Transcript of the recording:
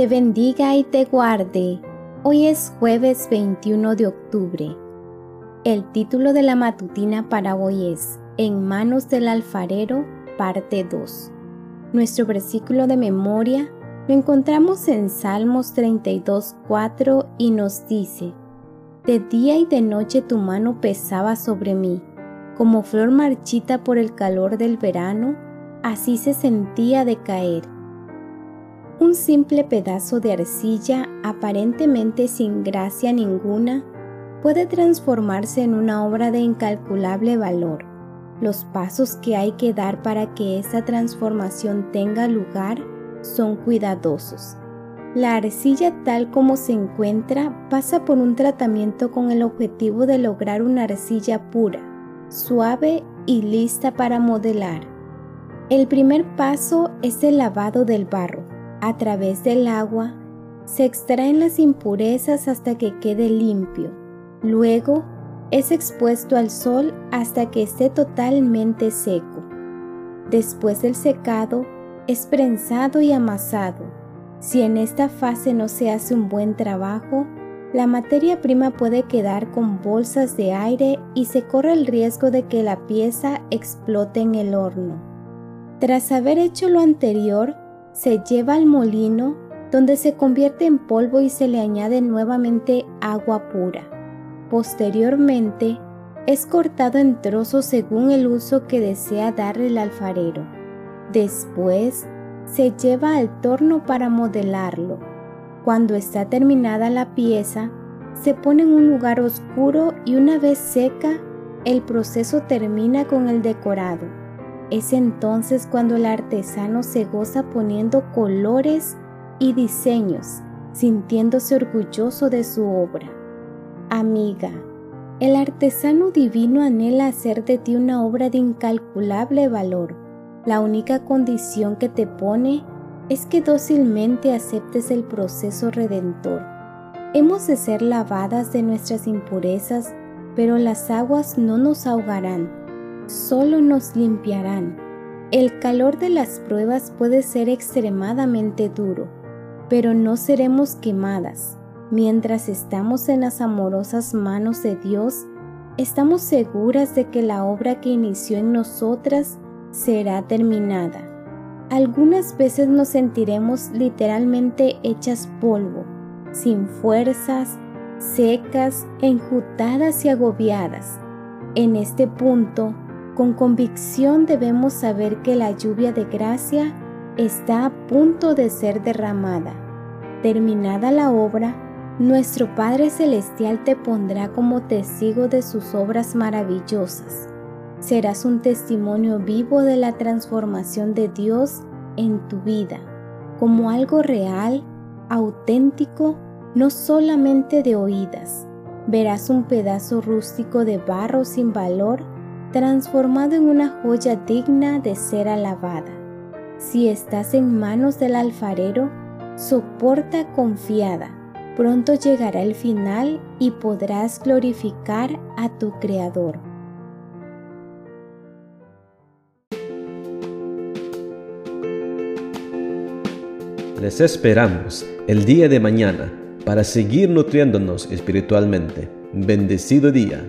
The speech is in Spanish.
te bendiga y te guarde. Hoy es jueves 21 de octubre. El título de la matutina para hoy es En manos del alfarero, parte 2. Nuestro versículo de memoria lo encontramos en Salmos 32, 4 y nos dice, De día y de noche tu mano pesaba sobre mí, como flor marchita por el calor del verano, así se sentía de caer. Un simple pedazo de arcilla, aparentemente sin gracia ninguna, puede transformarse en una obra de incalculable valor. Los pasos que hay que dar para que esa transformación tenga lugar son cuidadosos. La arcilla tal como se encuentra pasa por un tratamiento con el objetivo de lograr una arcilla pura, suave y lista para modelar. El primer paso es el lavado del barro. A través del agua se extraen las impurezas hasta que quede limpio. Luego es expuesto al sol hasta que esté totalmente seco. Después del secado, es prensado y amasado. Si en esta fase no se hace un buen trabajo, la materia prima puede quedar con bolsas de aire y se corre el riesgo de que la pieza explote en el horno. Tras haber hecho lo anterior, se lleva al molino donde se convierte en polvo y se le añade nuevamente agua pura. Posteriormente, es cortado en trozos según el uso que desea darle el alfarero. Después se lleva al torno para modelarlo. Cuando está terminada la pieza, se pone en un lugar oscuro y una vez seca, el proceso termina con el decorado. Es entonces cuando el artesano se goza poniendo colores y diseños, sintiéndose orgulloso de su obra. Amiga, el artesano divino anhela hacer de ti una obra de incalculable valor la única condición que te pone es que dócilmente aceptes el proceso redentor. Hemos de ser lavadas de nuestras impurezas, pero las aguas no nos ahogarán, solo nos limpiarán. El calor de las pruebas puede ser extremadamente duro, pero no seremos quemadas. Mientras estamos en las amorosas manos de Dios, estamos seguras de que la obra que inició en nosotras será terminada. Algunas veces nos sentiremos literalmente hechas polvo, sin fuerzas, secas, enjutadas y agobiadas. En este punto, con convicción debemos saber que la lluvia de gracia está a punto de ser derramada. Terminada la obra, nuestro Padre Celestial te pondrá como testigo de sus obras maravillosas serás un testimonio vivo de la transformación de Dios en tu vida, como algo real, auténtico, no solamente de oídas. Verás un pedazo rústico de barro sin valor transformado en una joya digna de ser alabada. Si estás en manos del alfarero, soporta confiada. Pronto llegará el final y podrás glorificar a tu Creador. Les esperamos el día de mañana para seguir nutriéndonos espiritualmente. Bendecido día.